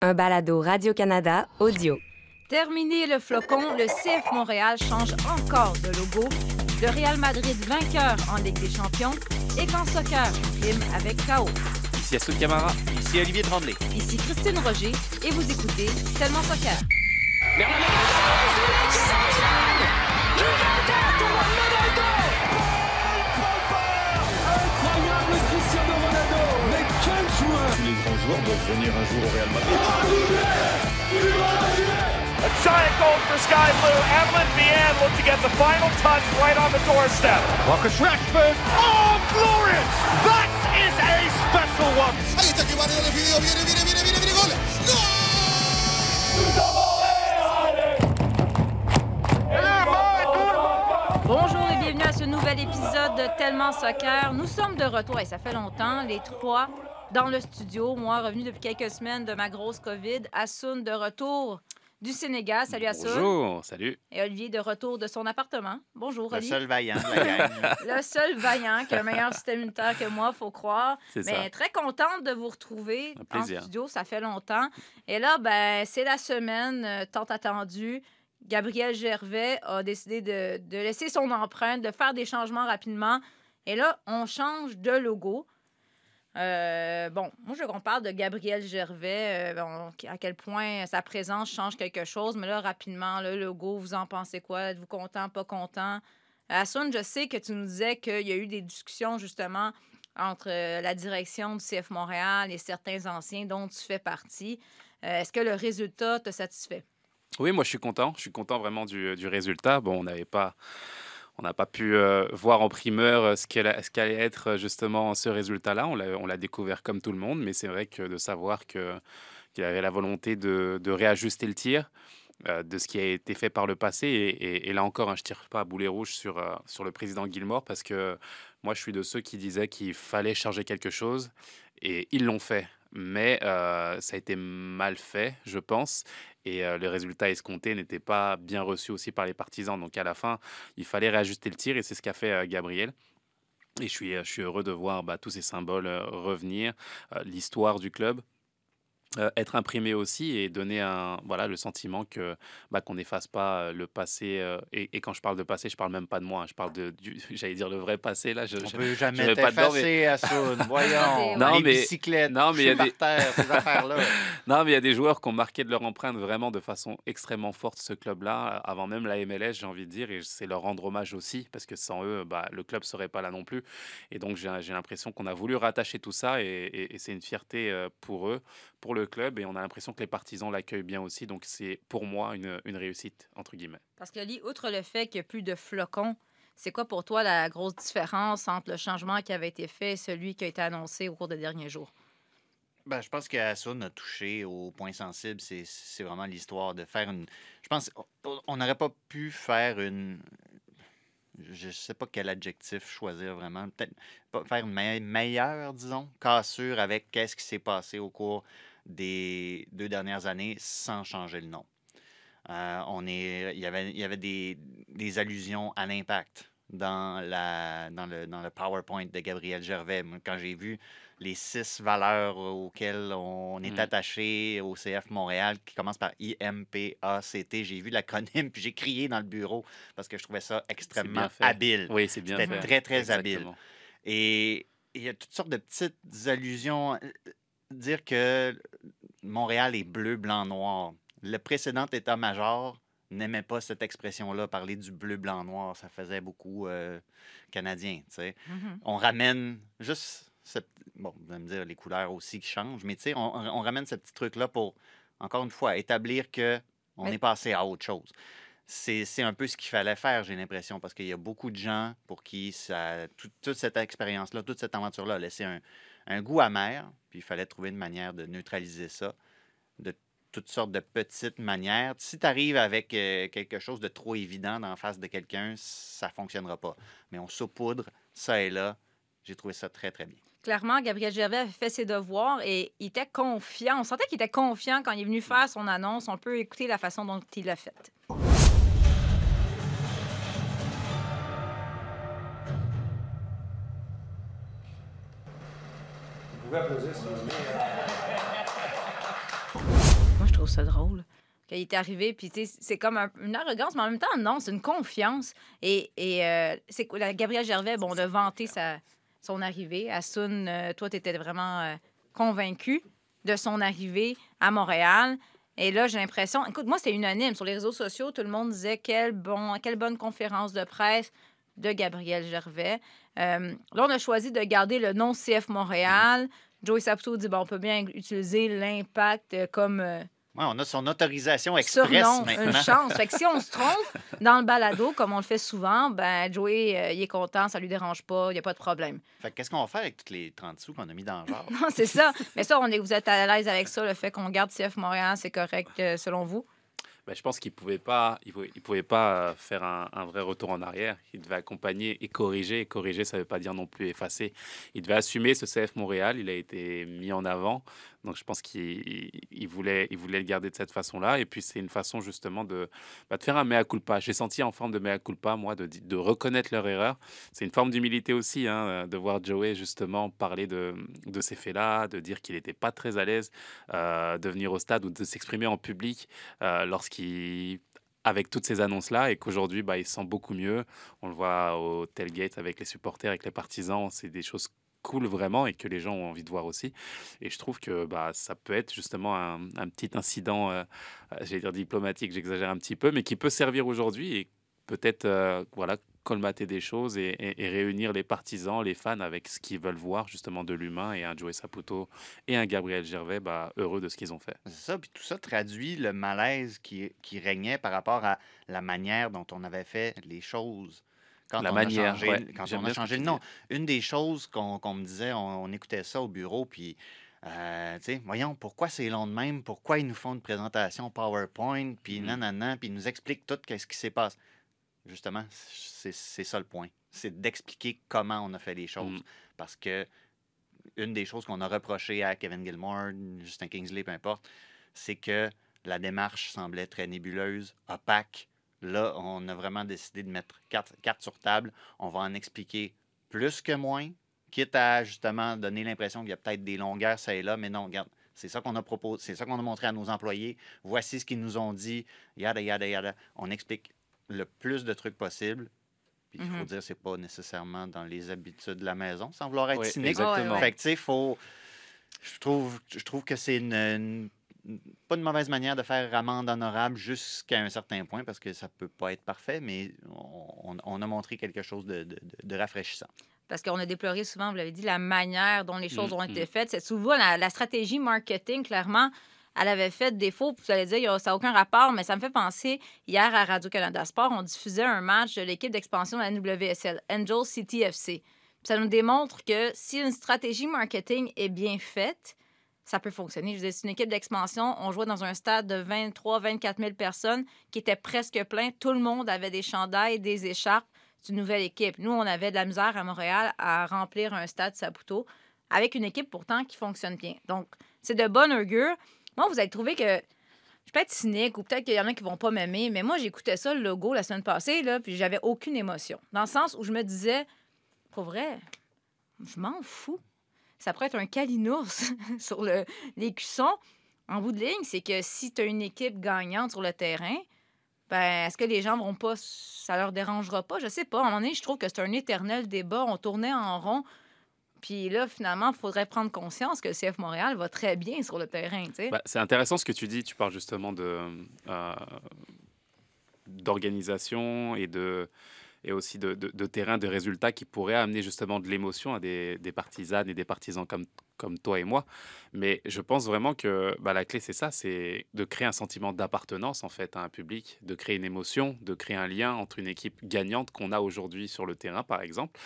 un balado Radio-Canada audio. Terminé le flocon, le CF Montréal change encore de logo. Le Real Madrid vainqueur en Ligue des Champions et qu'en soccer, rime avec KO. Ici Assoud Camara. Ici Olivier Tremblay. Ici Christine Roger et vous écoutez Tellement Soccer. Tous les grands joueurs doivent venir un jour au Real Madrid. A giant goal for Sky Blue. Evelyn Vian look to get the final touch right on the doorstep. Marcus Rashford. Oh, glorious! That is a special one. Ahí está que Mario de Fideo, viene, viene, viene, viene, viene, gol. Bonjour et bienvenue à ce nouvel épisode de Tellement Soccer. Nous sommes de retour et ça fait longtemps, les trois dans le studio. Moi, revenu depuis quelques semaines de ma grosse COVID. Assoun de retour du Sénégal. Salut Assoun. Bonjour, salut. Et Olivier de retour de son appartement. Bonjour Le Olivier. seul vaillant de. Le seul vaillant qui a un meilleur système immunitaire que moi, faut croire. C'est Mais ça. très contente de vous retrouver Un en plaisir. studio. Ça fait longtemps. Et là, ben, c'est la semaine euh, tant attendue. Gabriel Gervais a décidé de, de laisser son empreinte, de faire des changements rapidement. Et là, on change de logo. Euh, bon, moi, je veux qu'on parle de Gabriel Gervais, euh, bon, à quel point sa présence change quelque chose. Mais là, rapidement, le logo, vous en pensez quoi? Êtes-vous content, pas content? Assoun, je sais que tu nous disais qu'il y a eu des discussions justement entre euh, la direction du CF Montréal et certains anciens dont tu fais partie. Est-ce que le résultat te satisfait? Oui, moi je suis content. Je suis content vraiment du, du résultat. Bon, on n'avait pas. On n'a pas pu euh, voir en primeur euh, ce qu'allait être euh, justement ce résultat-là. On l'a découvert comme tout le monde, mais c'est vrai que de savoir qu'il avait la volonté de, réajuster le tir, de ce qui a été fait par le passé. Et, là encore, hein, je tire pas à boulet rouge sur, sur le président Gilmore parce que moi, je suis de ceux qui disaient qu'il fallait changer quelque chose et ils l'ont fait. Mais ça a été mal fait, je pense, et le résultat escompté n'était pas bien reçu aussi par les partisans. Donc à la fin, il fallait réajuster le tir et c'est ce qu'a fait Gabriel. Et je suis, je suis heureux de voir bah, tous ces symboles revenir, l'histoire du club. Euh, être imprimé aussi et donner un, voilà, le sentiment que bah, qu'on n'efface pas euh, le passé. euh, et, et quand je parle de passé, je parle même pas de moi, hein, je parle de, du, j'allais dire le vrai passé. Là, je, On je- peut je jamais vais pas dedans, mais- t'effacer, Assoun. Voyons. Non, les mais- bicyclettes, non, mais il y a des- terre, ces affaires-là. Non, mais il y a des joueurs qui ont marqué de leur empreinte vraiment de façon extrêmement forte ce club-là, avant même la MLS, j'ai envie de dire, et c'est leur rendre hommage aussi, parce que sans eux, bah, le club serait pas là non plus. Et donc, j'ai j'ai l'impression qu'on a voulu rattacher tout ça, et, et- et c'est une fierté pour eux, pour le club, et on a l'impression que les partisans l'accueillent bien aussi, donc c'est pour moi une, une réussite, entre guillemets. Parce que, Lee, outre le fait qu'il n'y a plus de flocons, c'est quoi pour toi la grosse différence entre le changement qui avait été fait et celui qui a été annoncé au cours des derniers jours? Ben, je pense qu'Assoun a touché au point sensible. C'est- vraiment l'histoire de faire une. Je pense on- n'aurait pas pu faire une. Je ne sais pas quel adjectif choisir vraiment. Peut-être pas faire une me- meilleure, disons, cassure avec qu'est-ce qui s'est passé au cours des deux dernières années sans changer le nom. Euh, on est, il y avait, il y avait des, des allusions à l'impact dans, la, dans, le, dans le PowerPoint de Gabriel Gervais. Quand j'ai vu les six valeurs auxquelles on est Mm. attaché au CF Montréal, qui commence par IMPACT, j'ai vu l'acronyme, puis j'ai crié dans le bureau parce que je trouvais ça extrêmement habile. Oui, c'est bien C'était fait. très, très habile. Et il y a toutes sortes de petites allusions. Euh, Dire que Montréal est bleu, blanc, noir. Le précédent état-major n'aimait pas cette expression-là, parler du bleu, blanc, noir. Ça faisait beaucoup euh, canadien, tu sais. On ramène juste... ce- Bon, vous allez me dire, les couleurs aussi qui changent, mais tu sais, on, on ramène ce petit truc-là pour, encore une fois, établir que on Mais- est passé à autre chose. C'est c'est un peu ce qu'il fallait faire, j'ai l'impression, parce qu'il y a beaucoup de gens pour qui ça, tout- toute cette expérience-là, toute cette aventure-là a laissé un, un goût amer, puis il fallait trouver une manière de neutraliser ça de toutes sortes de petites manières. Si tu arrives avec euh, quelque chose de trop évident la face de quelqu'un, ça fonctionnera pas. Mais on saupoudre ça et là. J'ai trouvé ça très, très bien. Clairement, Gabriel Gervais avait fait ses devoirs et il était confiant. On sentait qu'il était confiant quand il est venu faire son annonce. On peut écouter la façon dont il l'a faite. Vous plaît. trouve ça drôle. Qu'il est arrivé, puis c'est comme un- une arrogance, mais en même temps, non, c'est une confiance. Et, euh, c'est quoi, la- Gabriel Gervais, bon, on a vanté sa, son arrivée. Asun, euh, toi, tu étais vraiment euh, convaincu de son arrivée à Montréal. Et là, j'ai l'impression, écoute, moi, c'est unanime. Sur les réseaux sociaux, tout le monde disait quelle, bon, quelle bonne conférence de presse de Gabriel Gervais. Euh, là, on a choisi de garder le nom CF Montréal. Joey Saputo dit bon, on peut bien utiliser l'impact euh, comme euh, Ouais, on a son autorisation express surnom, maintenant. une chance. Fait que si on se trompe dans le balado, comme on le fait souvent, ben Joey, euh, il est content, ça lui dérange pas, il n'y a pas de problème. Fait que qu'est-ce qu'on va faire avec tous les 30 sous qu'on a mis dans le genre? Non, c'est ça. Mais ça, on est, vous êtes à l'aise avec ça, le fait qu'on garde CF Montréal, c'est correct selon vous? Ben, je pense qu'il ne pouvait pas, il pouvait, pas euh, faire un, un vrai retour en arrière. Il devait accompagner et corriger. Et corriger, ça ne veut pas dire non plus effacer. Il devait assumer ce CF Montréal. Il a été mis en avant. Donc je pense qu'il il voulait, le garder de cette façon-là. Et puis c'est une façon justement de, bah, de faire un mea culpa. J'ai senti en forme de mea culpa, moi, de, reconnaître leur erreur. C'est une forme d'humilité aussi, hein, de voir Joey justement parler de, de ces faits-là, de dire qu'il n'était pas très à l'aise euh, de venir au stade ou de s'exprimer en public euh, lorsqu'il avec toutes ces annonces-là et qu'aujourd'hui, bah, il se sent beaucoup mieux. On le voit au tailgate avec les supporters, avec les partisans. C'est des choses cool vraiment et que les gens ont envie de voir aussi. Et je trouve que bah, ça peut être justement un, petit incident, euh, euh, j'allais dire diplomatique, j'exagère un petit peu, mais qui peut servir aujourd'hui et peut-être euh, voilà, colmater des choses et réunir les partisans, les fans avec ce qu'ils veulent voir justement de l'humain et un Joey Saputo et un Gabriel Gervais bah, heureux de ce qu'ils ont fait. C'est ça, puis tout ça traduit le malaise qui, qui régnait par rapport à la manière dont on avait fait les choses. Quand La on manière, a changé, ouais. quand on a ce changé le nom. Une des choses qu'on me disait, on, on écoutait ça au bureau, puis, euh, tu sais, voyons, pourquoi c'est long de même? Pourquoi ils nous font une présentation PowerPoint, puis Mhm. nanana, puis ils nous expliquent tout qu'est-ce qui s'est passé? Justement, c'est ça le point. C'est d'expliquer comment on a fait les choses. Mhm. Parce que une des choses qu'on a reproché à Kevin Gilmore, Justin Kingsley, peu importe, c'est que la démarche semblait très nébuleuse, opaque. Là, on a vraiment décidé de mettre carte, carte sur table. On va en expliquer plus que moins, quitte à justement donner l'impression qu'il y a peut-être des longueurs, ça et là, mais non, regarde, c'est ça qu'on a proposé, c'est ça qu'on a montré à nos employés. Voici ce qu'ils nous ont dit, yada, yada, yada. On explique le plus de trucs possible. Puis il faut Mhm. dire, c'est pas nécessairement dans les habitudes de la maison, sans vouloir être Oui, cynique. exactement. Fait que, tu sais, faut. Je trouve, je trouve que c'est une, une- pas une mauvaise manière de faire amende honorable jusqu'à un certain point, parce que ça peut pas être parfait, mais on, on a montré quelque chose de, de- de- de rafraîchissant. Parce qu'on a déploré souvent, vous l'avez dit, la manière dont les choses ont été mm. faites. C'est souvent la, la stratégie marketing, clairement, elle avait fait défaut. Vous allez dire, ça n'a aucun rapport, mais ça me fait penser, hier à Radio-Canada Sport, on diffusait un match de l'équipe d'expansion de la WSL, Angel City FC. Puis ça nous démontre que si une stratégie marketing est bien faite, ça peut fonctionner. Je c'est une équipe d'expansion. On jouait dans un stade de 23 24 000 personnes qui était presque plein. Tout le monde avait des chandails, des écharpes. C'est une nouvelle équipe. Nous, on avait de la misère à Montréal à remplir un stade Saputo avec une équipe pourtant qui fonctionne bien. Donc, c'est de bonne augure. Moi, vous avez trouvé que je peux être cynique ou peut-être qu'il y en a qui vont pas m'aimer, mais moi, j'écoutais ça, le logo, la semaine passée, là, puis j'avais aucune émotion. Dans le sens où je me disais, pour vrai, je m'en fous. Ça pourrait être un calinours sur le, les cuissons. En bout de ligne, c'est que si tu as une équipe gagnante sur le terrain, ben, est-ce que les gens vont pas, ça leur dérangera pas? Je sais pas. À un moment donné, je trouve que c'est un éternel débat. On tournait en rond. Puis là, finalement, il faudrait prendre conscience que le CF Montréal va très bien sur le terrain. Bah, c'est intéressant ce que tu dis. Tu parles justement euh, d'organisation et de et aussi de, de, de terrain, de résultats qui pourraient amener justement de l'émotion à des, des partisanes et des partisans comme, comme toi et moi. Mais je pense vraiment que bah, la clé, c'est ça, c'est de créer un sentiment d'appartenance en fait à un public, de créer une émotion, de créer un lien entre une équipe gagnante qu'on a aujourd'hui sur le terrain, par exemple,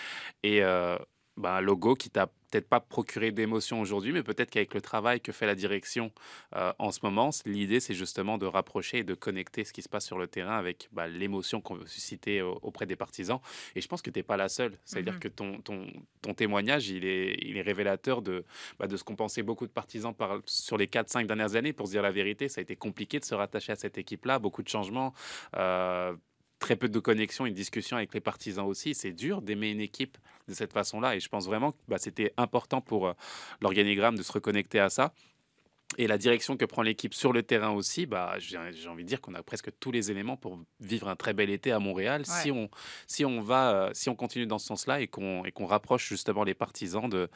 et euh, bah, un logo qui t'a peut-être pas procuré d'émotion aujourd'hui, mais peut-être qu'avec le travail que fait la direction euh, en ce moment, l'idée c'est justement de rapprocher et de connecter ce qui se passe sur le terrain avec bah, l'émotion qu'on veut susciter au- auprès des partisans. Et je pense que tu n'es pas la seule. C'est-à-dire Mhm. que ton, ton, ton témoignage, il est, il est révélateur de, bah, de ce qu'ont pensé beaucoup de partisans par, sur les 4-5 dernières années. Pour se dire la vérité, ça a été compliqué de se rattacher à cette équipe-là, beaucoup de changements. euh, très peu de connexion et de discussion avec les partisans aussi. C'est dur d'aimer une équipe de cette façon-là. Et je pense vraiment que bah, c'était important pour euh, l'organigramme de se reconnecter à ça. et la direction que prend l'équipe sur le terrain aussi, bah, j'ai envie de dire qu'on a presque tous les éléments pour vivre un très bel été à Montréal si, on, si, on va, euh, si on continue dans ce sens-là et qu'on qu'on rapproche justement les partisans de,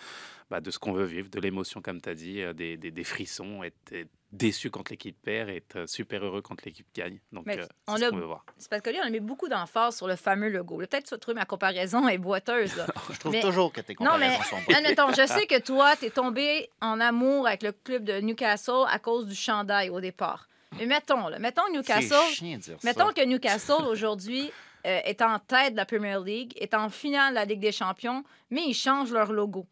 bah, de ce qu'on veut vivre, de l'émotion, comme tu as dit, euh, des, des- des frissons, être, être déçu quand l'équipe perd et être super heureux quand l'équipe gagne. Donc, Mais euh, on c'est ce qu'on veut voir. C'est parce que lui, on a mis beaucoup d'emphase sur le fameux logo. Peut-être que tu trouver ma comparaison est boiteuse. là. Je trouve Mais- toujours que tes Non, mais comparaisons sont admettons, je sais que toi, tu es tombé en amour avec le club de Newcastle à cause du chandail au départ. Mais mettons, là, mettons Newcastle. C'est chiant de dire Mettons ça. que Newcastle, aujourd'hui, euh, est en tête de la Premier League, est en finale de la Ligue des Champions, mais ils changent leur logo.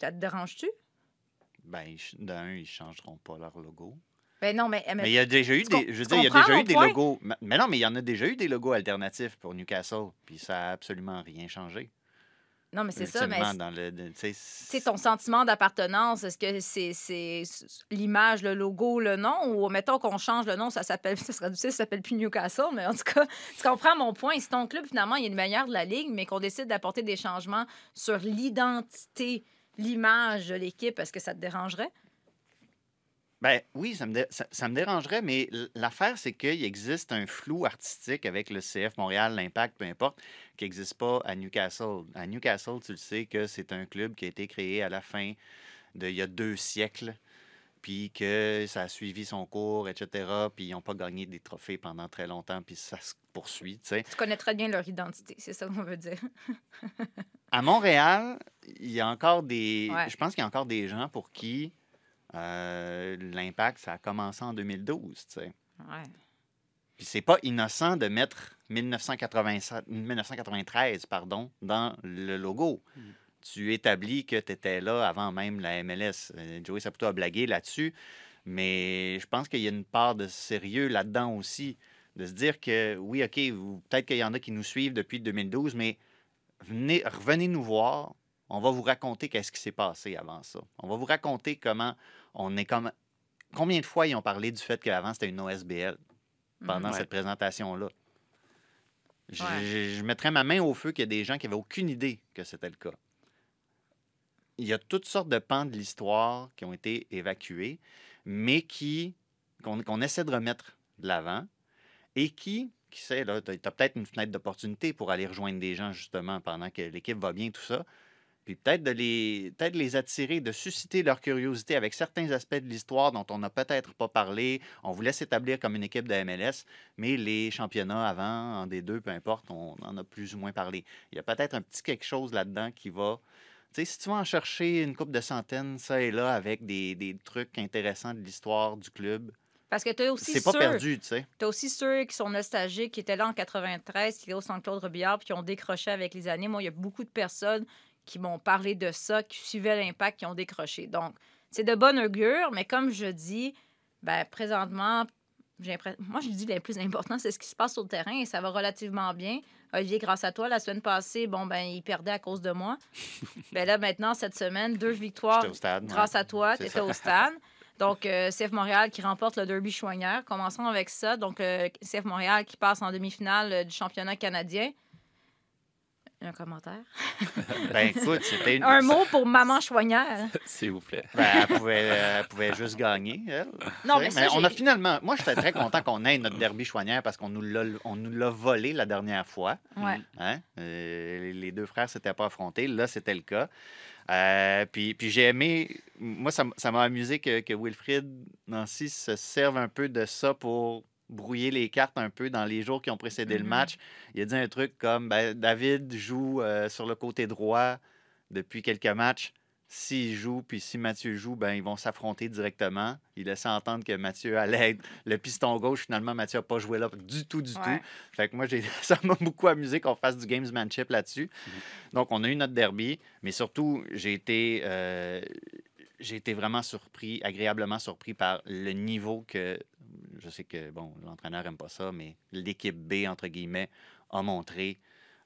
Ça te dérange-tu? Ben, d'un, ils changeront pas leur logo. Ben non, mais... mais- Mais il y a déjà eu des. Je veux dire, il y a déjà eu des point? logos. Mais- non, mais il y en a déjà eu des logos alternatifs pour Newcastle. Puis ça a absolument rien changé. non, mais c'est ça, mais sais, ton sentiment d'appartenance, est-ce que c'est c'est l'image, le logo, le nom, ou mettons qu'on change le nom, ça s'appelle, ça serait difficile, ça s'appelle plus Newcastle, mais en tout cas, tu comprends mon point. Si ton club, finalement, il est le meilleur de la Ligue, mais qu'on décide d'apporter des changements sur l'identité, l'image de l'équipe, est-ce que ça te dérangerait? Ben oui, ça me, ça, me dérangerait, mais l'affaire, c'est qu'il existe un flou artistique avec le CF Montréal, l'Impact, peu importe, qui n'existe pas à Newcastle. À Newcastle, tu le sais que c'est un club qui a été créé à la fin d'il y a deux siècles, puis que ça a suivi son cours, etc., puis ils n'ont pas gagné des trophées pendant très longtemps, puis ça se poursuit, tu sais. Tu connais très bien leur identité, c'est ça qu'on veut dire. À Montréal, il y a encore des. Ouais. Je pense qu'il y a encore des gens pour qui euh, l'impact, ça a commencé en 2012, tu sais. Ouais. Puis c'est pas innocent de mettre 1987 1993 pardon, dans le logo. Mm. Tu établis que tu étais là avant même la MLS. Euh, Joey Saputo a blagué là-dessus, mais je pense qu'il y a une part de sérieux là-dedans aussi. De se dire que, oui, OK, peut-être qu'il y en a qui nous suivent depuis 2012, mais venez, revenez nous voir. On va vous raconter qu'est-ce qui s'est passé avant ça. On va vous raconter comment on est comme. Combien de fois ils ont parlé du fait qu'avant c'était une OSBL pendant Mhm. Ouais. cette présentation-là? Je, Ouais. je- je mettrais ma main au feu qu'il y a des gens qui n'avaient aucune idée que c'était le cas. Il y a toutes sortes de pans de l'histoire qui ont été évacués, mais qui qu'on essaie de remettre de l'avant et qui, qui sait, tu as, peut-être une fenêtre d'opportunité pour aller rejoindre des gens justement pendant que l'équipe va bien, tout ça. Puis peut-être de les, peut les attirer, de susciter leur curiosité avec certains aspects de l'histoire dont on n'a peut-être pas parlé. On voulait s'établir comme une équipe de MLS, mais les championnats avant, en D2, peu importe, on en a plus ou moins parlé. Il y a peut-être un petit quelque chose là-dedans qui va. Tu si tu vas en chercher une coupe de centaines, ça et là, avec des, des trucs intéressants de l'histoire du club, Parce que tu as aussi c'est pas perdu, tu sais. T'as aussi ceux qui sont nostalgiques, qui étaient là en 93, qui étaient au Centre-Claude Robillard, puis qui ont décroché avec les années. Moi, il y a beaucoup de personnes qui m'ont parlé de ça, qui suivaient l'impact, qui ont décroché. Donc, c'est de bonne augure, mais comme je dis, ben, présentement, moi, je dis le plus important, c'est ce qui se passe sur le terrain et ça va relativement bien. Olivier, grâce à toi, la semaine passée, bon, ben, il perdait à cause de moi. ben là, maintenant, cette semaine, deux victoires au stade. ouais. grâce à toi, tu étais ça. au stade. Donc, euh, CF Montréal qui remporte le derby chouanière. Commençons avec ça. Donc, le CF Montréal qui passe en demi-finale euh, du championnat canadien. Un commentaire? Ben écoute, c'était une. Un mot pour maman chouanière. S'il vous plaît. Ben, elle, pouvait, elle pouvait juste gagner, elle. Non, mais on a finalement. Moi, j'étais très content qu'on ait notre derby chouanière parce qu'on nous l'a on nous l'a volé la dernière fois. Ouais. Hein? Euh, les- deux frères ne s'étaient pas affrontés. Là, c'était le cas. Euh, puis puis j'ai aimé. Moi, ça m'a amusé que, que Wilfried Nancy se serve un peu de ça pour brouiller les cartes un peu dans les jours qui ont précédé le Mhm. match. Il a dit un truc comme ben, David joue euh, sur le côté droit depuis quelques matchs. S'il joue, puis si Mathieu joue, ben, ils vont s'affronter directement. Il laissait entendre que Mathieu allait être le piston gauche. Finalement, Mathieu n'a pas joué là du tout, du Ouais. tout. Fait que moi, ça m'a beaucoup amusé qu'on fasse du gamesmanship là-dessus. Donc, on a eu notre derby, mais surtout, j'ai été, euh, j'ai été vraiment surpris, agréablement surpris par le niveau que, je sais que, bon, l'entraîneur n'aime pas ça, mais l'équipe B, entre guillemets, a montré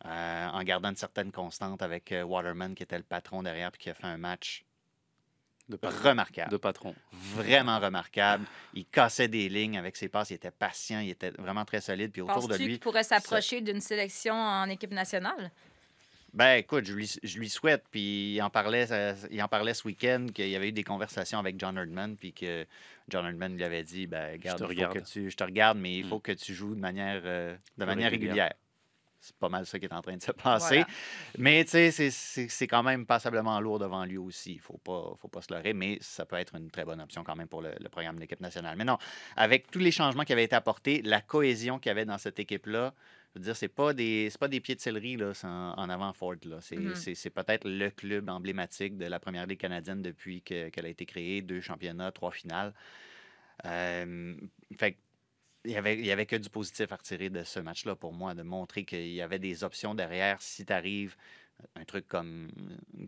euh, en gardant une certaine constante avec euh, Waterman, qui était le patron derrière, puis qui a fait un match De patron. remarquable De patron. vraiment remarquable. Il cassait des lignes avec ses passes. Il était patient. Il était vraiment très solide. Puis autour de lui, qu'il pourrait s'approcher d'une sélection en équipe nationale? Ben écoute, je lui, je lui souhaite. Puis il en parlait, euh, il en parlait ce week-end qu'il y avait eu des conversations avec John Herdman, puis que John Herdman lui avait dit, ben regarde, te regarde. que tu, je te regarde, mais il Mm. faut que tu joues de manière, euh, de manière régulière. régulière. C'est pas mal ça qui est en train de se passer. Voilà. Mais tu sais, c'est- c'est c'est quand même passablement lourd devant lui aussi. Il ne faut pas, faut pas se leurrer, mais ça peut être une très bonne option quand même pour le, le programme de l'équipe nationale. Mais non, avec tous les changements qui avaient été apportés, la cohésion qu'il y avait dans cette équipe-là, je veux dire, c'est pas des pas des pieds de céleri là, en, en avant Ford. là. C'est peut-être le club emblématique de la première ligue canadienne depuis que- qu'elle a été créée. Deux championnats, trois finales. Euh, fait il y avait, il y avait que du positif à retirer de ce match-là pour moi, de montrer qu'il y avait des options derrière si tu arrives un truc comme,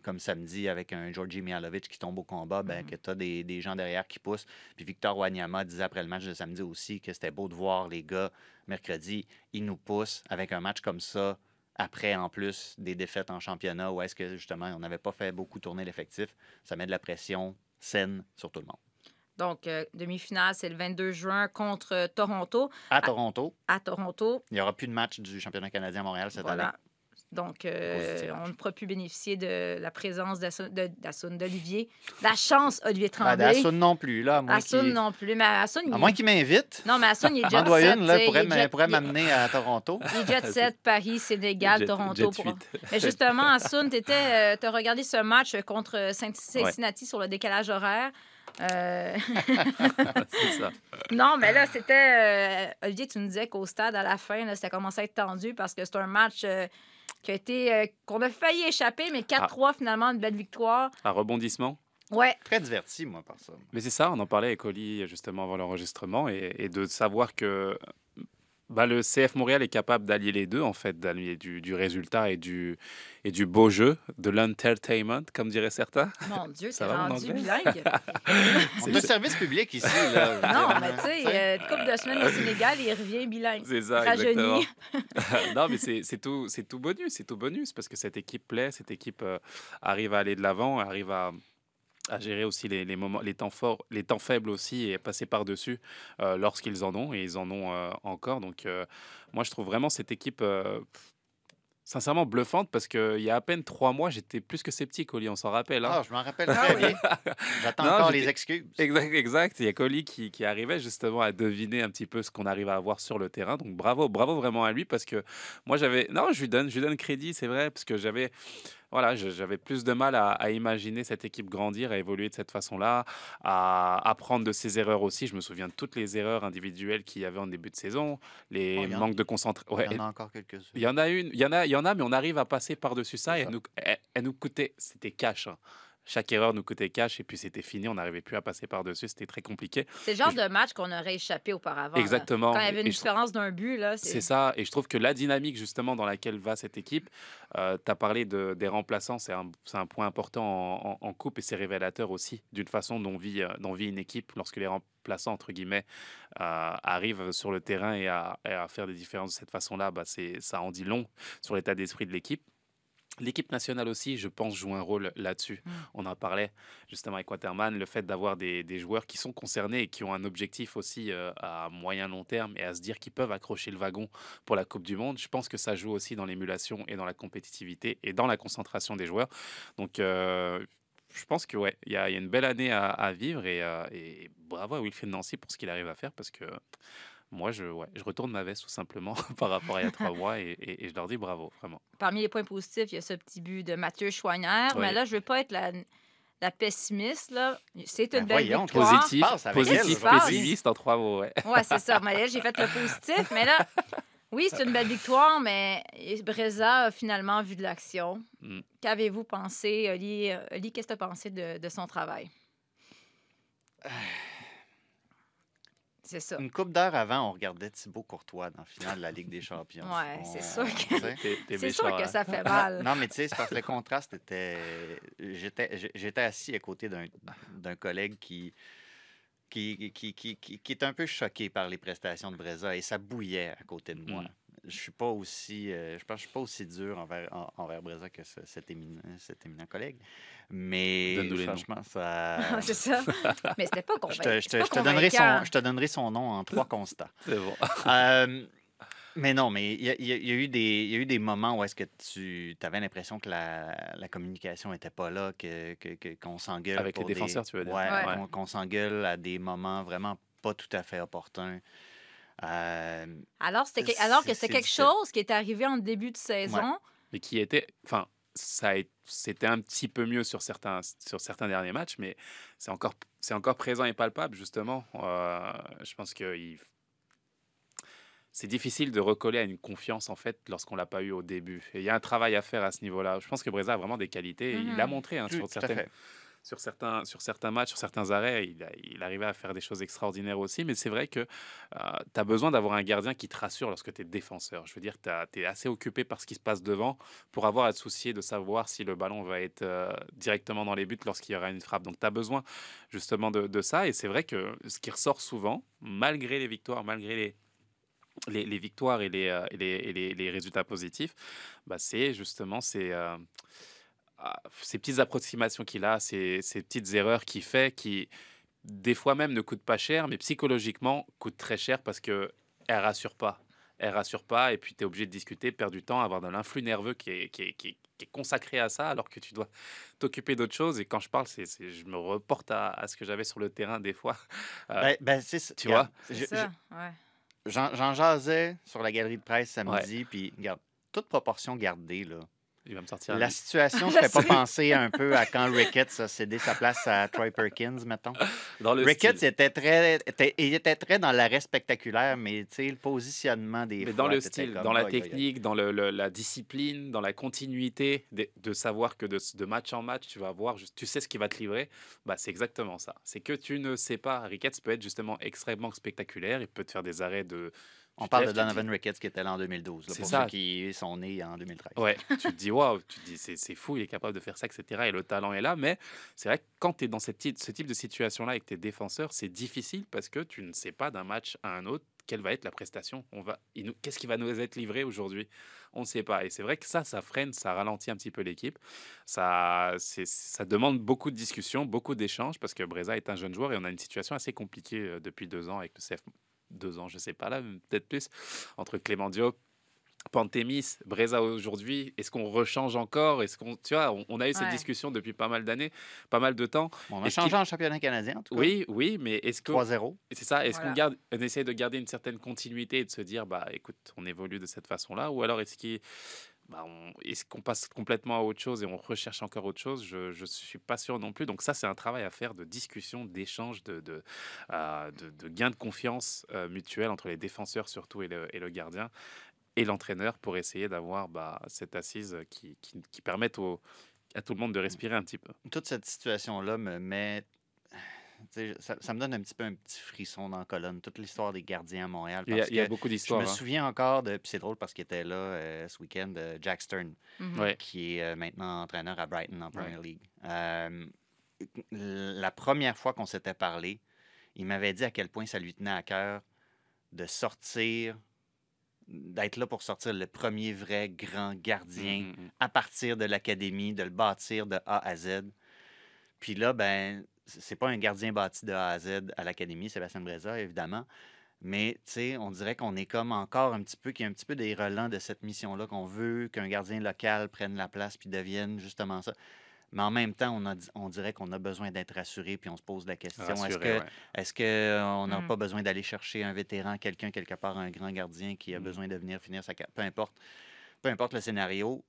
comme samedi avec un Georgi Mihalovic qui tombe au combat, ben, Mhm. que tu as des, des gens derrière qui poussent. Puis Victor Wanyama disait après le match de samedi aussi que c'était beau de voir les gars mercredi, ils nous poussent avec un match comme ça. Après, en plus, des défaites en championnat où est-ce que justement on n'avait pas fait beaucoup tourner l'effectif, ça met de la pression saine sur tout le monde. Donc, euh, demi-finale, c'est le 22 juin contre Toronto. À. Toronto, À Toronto, il n'y aura plus de match du championnat canadien à Montréal cette année. Donc, euh, on ne pourra plus bénéficier de la présence d'Assun, d'Olivier. La chance, Olivier Ah, Tremblay. Assun non plus, là, qu'il non plus. Mais Assun, il... à moins qu'il m'invite. Non, mais Assun, il est set, une, là, pourrait m'amener à Toronto. Il est jet set, Paris, Sénégal, Jet- Toronto. jet pour- suite. Mais justement, Assun, tu as regardé ce match contre Cincinnati sur le décalage horaire. Euh, C'est ça. non, mais là, c'était. euh, Olivier, tu nous disais qu'au stade, à la fin, là, c'était commencé à être tendu parce que c'est un match euh, qui a été. euh, qu'on a failli échapper, mais 4-3 finalement, une belle victoire. Un rebondissement? Ouais. Très diverti, moi, par ça. Mais c'est ça, on en parlait avec Oli justement avant l'enregistrement et, et de savoir que bah, le CF Montréal est capable d'allier les deux, en fait, d'allier du, du résultat et du, et du beau jeu, de l'entertainment, comme diraient certains. Mon Dieu, Ça t'es va, mon rendu bilingue. On a le service public ici. Là, non, mais tu sais, euh, une couple de semaines au Sénégal, il revient bilingue. C'est ça, exactement. non, mais c'est c'est tout, c'est tout bonus, c'est tout bonus parce que cette équipe plaît, cette équipe euh, arrive à aller de l'avant, arrive à, à gérer aussi les, les moments, les temps forts, les temps faibles aussi et passer par dessus lorsqu'ils en ont et ils en ont euh, encore. Donc, euh, moi, je trouve vraiment cette équipe. euh, Sincèrement bluffante parce qu'il y a à peine trois mois, j'étais plus que sceptique, Oli, on s'en rappelle. hein. Ah, je m'en rappelle très bien. J'attends encore les excuses. Exact, exact. Il y a Colli qui, qui arrivait justement à deviner un petit peu ce qu'on arrive à avoir sur le terrain. Donc bravo, bravo vraiment à lui parce que moi j'avais, non, je lui donne, je lui donne crédit, c'est vrai, parce que j'avais, voilà, je- j'avais plus de mal à, à imaginer cette équipe grandir, à évoluer de cette façon-là, à apprendre de ses erreurs aussi. Je me souviens de toutes les erreurs individuelles qu'il y avait en début de saison, les Oh, il y en- manques de concentration. Il y en a encore quelques-uns. Il y en a une, il y en a, il y en a, mais on arrive à passer par-dessus ça. Et ça. elle nous, elle, elle nous coûtait, c'était cash. hein. Chaque erreur nous coûtait cash et puis c'était fini. On n'arrivait plus à passer par-dessus. C'était très compliqué. C'est le genre de match qu'on aurait échappé auparavant. là. Exactement. Quand il y avait une Et je- différence d'un but, là, C'est ça. Et je trouve que la dynamique justement dans laquelle va cette équipe, tu as parlé de, des remplaçants, c'est un, un point important en, en- en coupe et c'est révélateur aussi d'une façon dont vit, euh, dont vit une équipe lorsque les remplaçants, entre guillemets, euh, arrivent sur le terrain et à, et à faire des différences de cette façon-là. Bah, ça en dit long sur l'état d'esprit de l'équipe. L'équipe nationale aussi, je pense, joue un rôle là-dessus. Mm. On en parlait justement avec Waterman, le fait d'avoir des, des joueurs qui sont concernés et qui ont un objectif aussi euh, à moyen long terme et à se dire qu'ils peuvent accrocher le wagon pour la Coupe du Monde. Je pense que ça joue aussi dans l'émulation et dans la compétitivité et dans la concentration des joueurs. Donc, euh, je pense que ouais, il y, a il y a une belle année à, à vivre et, euh, et bravo à Wilfried Nancy pour ce qu'il arrive à faire parce que moi, je, ouais, je retourne ma veste tout simplement par rapport à il y a trois mois et, et- et je leur dis bravo, vraiment. Parmi les points positifs, il y a ce petit but de Mathieu Chouanière. Mais là, je ne veux pas être la, la pessimiste. là. C'est une Ben belle voyons, victoire. Positif, positif, pessimiste en trois mots, ouais. Oui, c'est ça. Mais là, j'ai fait le positif. Mais là, oui, c'est une belle victoire, mais Breza a finalement vu de l'action. Mm. Qu'avez-vous pensé, Oli? Euh, Oli, qu'est-ce que tu as pensé de, de son travail? C'est ça. Une coupe d'heure avant, on regardait Thibaut Courtois dans la finale de la Ligue des Champions. Ouais, c'est On- sûr que- C'est sûr que ça fait mal. Non, mais tu sais, c'est parce que le contraste était. J'étais assis à côté d'un d'un collègue qui. Qui, qui, qui, qui, qui est un peu choqué par les prestations de Breza et ça bouillait à côté de moi. Mm. Je suis pas aussi euh, je pense que je suis pas aussi dur envers, en- envers Breza que ce- cet, éminent, cet éminent collègue. Mais les noms. franchement, ça. c'est ça. Mais c'était pas Je convaincant. te, je te- je te donnerai son, je te donnerai son nom en trois constats. C'est bon. Euh, Mais non, mais il y, y y a eu des, il y a eu des moments où est-ce que tu avais l'impression que la, la communication n'était pas là, que, qu'on s'engueule. Avec les pour des- défenseurs, tu veux dire. Ouais, Ouais. qu'on- qu'on s'engueule à des moments vraiment pas tout à fait opportuns. Euh, Alors, c'était que- alors que C'est- quelque difficile. chose qui est arrivé en début de saison. mais qui était, enfin, ça c'était un petit peu mieux sur certains, sur certains derniers matchs, mais c'est encore, c'est encore présent et palpable justement. Euh, je pense que il- c'est difficile de recoller à une confiance en fait lorsqu'on l'a pas eu au début. Et il y a un travail à faire à ce niveau-là. Je pense que Breza a vraiment des qualités. et Il l'a Mhm. montré hein, sur certaines. Sur certains, sur certains matchs, sur certains arrêts, il, il arrivait à faire des choses extraordinaires aussi. Mais c'est vrai que tu as besoin d'avoir un gardien qui te rassure lorsque tu es défenseur. Je veux dire, tu es assez occupé par ce qui se passe devant pour avoir à te soucier de savoir si le ballon va être euh, directement dans les buts lorsqu'il y aura une frappe. Donc tu as besoin justement de, ça. Et c'est vrai que ce qui ressort souvent, malgré les victoires, malgré les, les, victoires et les, euh, les, les- résultats positifs, bah, c'est justement ces, euh, ces petites approximations qu'il a, ces, ces petites erreurs qu'il fait, qui des fois même ne coûtent pas cher, mais psychologiquement coûtent très cher parce que elle rassure pas. Elle rassure pas et puis tu es obligé de discuter, perdre du temps, avoir de l'influx nerveux qui est, qui, est, qui est- qui est consacré à ça alors que tu dois t'occuper d'autres choses. Et quand je parle, c'est, c'est- je me reporte à, à ce que j'avais sur le terrain des fois. Euh, Ben, ben, c'est tu Regarde, C'est je- ça, ouais. je- J'en j'en jasais sur la galerie de presse samedi, puis regarde, toute proportion gardée, là. Il va me sortir La situation ne fait pas penser un peu à quand Ricketts a cédé sa place à Troy Perkins, mettons. dans le Ricketts style. était très, était, il était très dans l'arrêt spectaculaire, mais tu sais, le positionnement des Mais fois, dans le style, comme, dans la technique, dans le- le- la discipline, dans la continuité, de, de savoir que de, de match en match, tu vas voir, tu sais ce qui va te livrer, bah, c'est exactement ça. C'est que tu ne sais pas. Ricketts peut être justement extrêmement spectaculaire, il peut te faire des arrêts de. On parle de Donovan Ricketts qui était là en 2012, là, C'est pour ça. ceux qui sont nés en 2013. Ouais, tu te dis, waouh, tu te dis, c'est c'est fou, il est capable de faire ça, etc. Et le talent est là, mais c'est vrai que quand tu es dans cette ce type de situation-là avec tes défenseurs, c'est difficile parce que tu ne sais pas d'un match à un autre quelle va être la prestation. On va, Qu'est-ce qui va nous être livré aujourd'hui? On ne sait pas. Et c'est vrai que ça, ça freine, ça ralentit un petit peu l'équipe. Ça, ça demande beaucoup de discussions, beaucoup d'échanges parce que Breza est un jeune joueur et on a une situation assez compliquée euh, depuis deux ans avec le CF. Deux ans, je sais pas là, peut-être plus, entre Clément Diop, Pantémis, Breza aujourd'hui, est-ce qu'on rechange encore? Est-ce qu'on, tu vois, on, on a eu cette Ouais. discussion depuis pas mal d'années, pas mal de temps. Bon, on a changé en championnat canadien, en tout cas. Oui, oui, mais est-ce que 3-0. c'est ça Est-ce Voilà. qu'on garde, on essaie de garder une certaine continuité et de se dire, bah, écoute, on évolue de cette façon-là, ou alors est-ce qu'il, bah, on- est-ce qu'on passe complètement à autre chose et on recherche encore autre chose Je ne suis pas sûr non plus. Donc ça, c'est un travail à faire de discussion, d'échange, de, de, euh, de, de gain de confiance euh, mutuelle entre les défenseurs surtout et le, et le gardien et l'entraîneur pour essayer d'avoir bah, cette assise qui, qui, qui permette au- à tout le monde de respirer un petit peu. Toute cette situation-là me met. Ça, ça me donne un petit peu un petit frisson dans la colonne, toute l'histoire des gardiens à Montréal. Il y a, Parce il y a que beaucoup je d'histoires. me hein. souviens encore de. Puis c'est drôle parce qu'il était là euh, ce week-end, euh, Jack Stern, Mhm. Ouais. qui est euh, maintenant entraîneur à Brighton en Premier League. Euh, la première fois qu'on s'était parlé, il m'avait dit à quel point ça lui tenait à cœur de sortir, d'être là pour sortir le premier vrai grand gardien Mm, mm, mm. à partir de l'académie, de le bâtir de A à Z. Puis là, ben, c'est pas un gardien bâti de A à Z à l'académie, Sébastien Breza, évidemment. Mais, tu sais, on dirait qu'on est comme encore un petit peu, qu'il y a un petit peu des relents de cette mission-là, qu'on veut qu'un gardien local prenne la place puis devienne justement ça. Mais en même temps, on, a, di- on dirait qu'on a besoin d'être rassuré, puis on se pose la question est-ce Rassuré, que qu'on n'a Mm. pas besoin d'aller chercher un vétéran, quelqu'un quelque part, un grand gardien qui a Mm. besoin de venir finir sa carrière? Peu importe. Peu importe le scénario.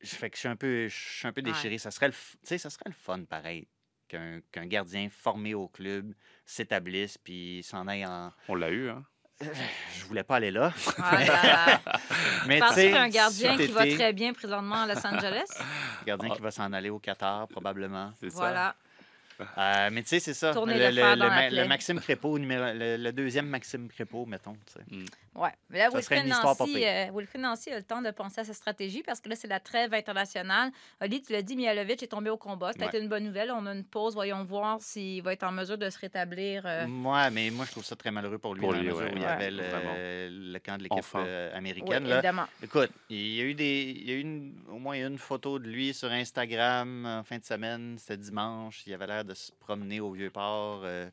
Je fais que je suis un peu, je suis un peu Ouais. déchiré. Ça serait le, f- tu sais, ça serait le fun, pareil, qu'un gardien formé au club s'établisse puis s'en aille en. On l'a eu. Hein? Je voulais pas aller là. Voilà. Mais Parce tu sais, un gardien qui va très bien présentement à Los Angeles? gardien qui va s'en aller au Qatar probablement. C'est ça. Euh, mais tu sais, c'est ça. Tourner le, le ma-. Maxime Crépeau, numéro, le, le deuxième Maxime Crépeau, mettons. sais. Ouais. Mais là, Wilfred Nancy, euh, Nancy a le temps de penser à sa stratégie parce que là, c'est la trêve internationale. Ali, tu l'as dit, Mihalovic est tombé au combat. C'est peut-être Ouais. une bonne nouvelle. On a une pause. Voyons voir s'il va être en mesure de se rétablir. euh, Moi, mais moi, je trouve ça très malheureux pour lui, Pour lui, la mesure ouais. où il y Ouais. avait le, camp de l'équipe Enfin. euh, oui, américaine. là. évidemment. Écoute, il y a eu, des, il y a eu une- au moins une photo de lui sur Instagram en fin de semaine. C'était dimanche. Il avait l'air de se promener au Vieux-Port. euh,